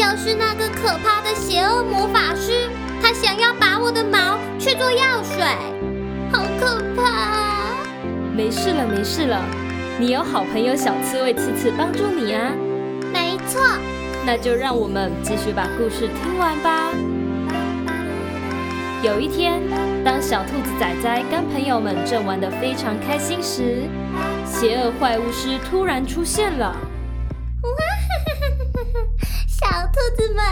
就是那个可怕的邪恶魔法师，他想要把我的毛去做药水，好可怕！没事了，没事了，你有好朋友小刺猬刺刺帮助你啊。没错，那就让我们继续把故事听完吧。有一天，当小兔子仔仔跟朋友们正玩得非常开心时，邪恶坏巫师突然出现了。哇！小兔子们，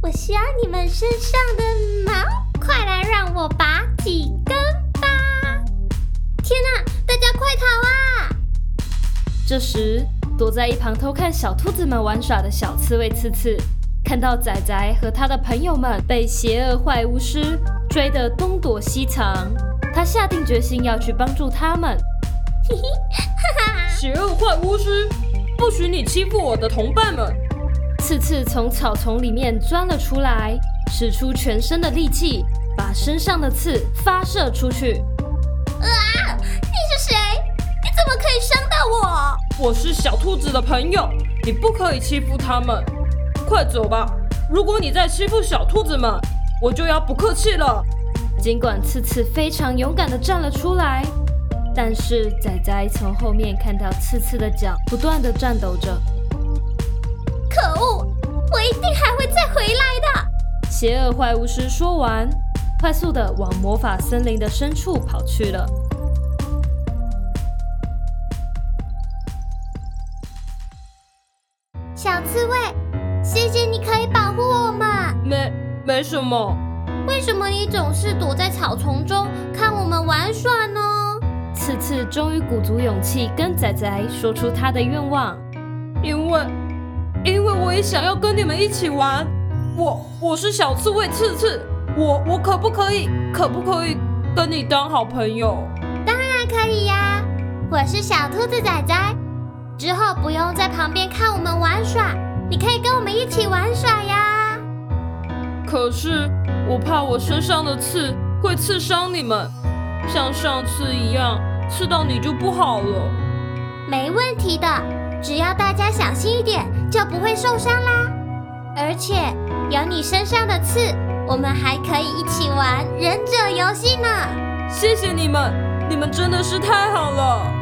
我需要你们身上的毛，快来让我拔几根吧！天哪，大家快逃啊！这时，躲在一旁偷看小兔子们玩耍的小刺猬刺刺，看到仔仔和他的朋友们被邪恶坏巫师。追得东躲西藏，他下定决心要去帮助他们。邪恶坏巫师，不许你欺负我的同伴们！次次从草丛里面钻了出来，使出全身的力气，把身上的刺发射出去。啊！你是谁？你怎么可以伤到我？我是小兔子的朋友，你不可以欺负他们。快走吧！如果你再欺负小兔子们，我就要不客气了。尽管刺刺非常勇敢地站了出来，但是仔仔从后面看到刺刺的脚不断地颤抖着。一定还会再回来的。邪恶坏巫师说完，快速的往魔法森林的深处跑去了。小刺猬，谢谢你可以保护我们。没。没什么，为什么你总是躲在草丛中看我们玩耍呢？次次终于鼓足勇气跟仔仔说出他的愿望，因为，因为我也想要跟你们一起玩。我我是小刺猬刺刺，我我可不可以可不可以跟你当好朋友？当然可以呀，我是小兔子仔仔，之后不用在旁边看我们玩耍，你可以跟我们一起玩耍呀。可是我怕我身上的刺会刺伤你们，像上次一样刺到你就不好了。没问题的，只要大家小心一点，就不会受伤啦。而且有你身上的刺，我们还可以一起玩忍者游戏呢。谢谢你们，你们真的是太好了。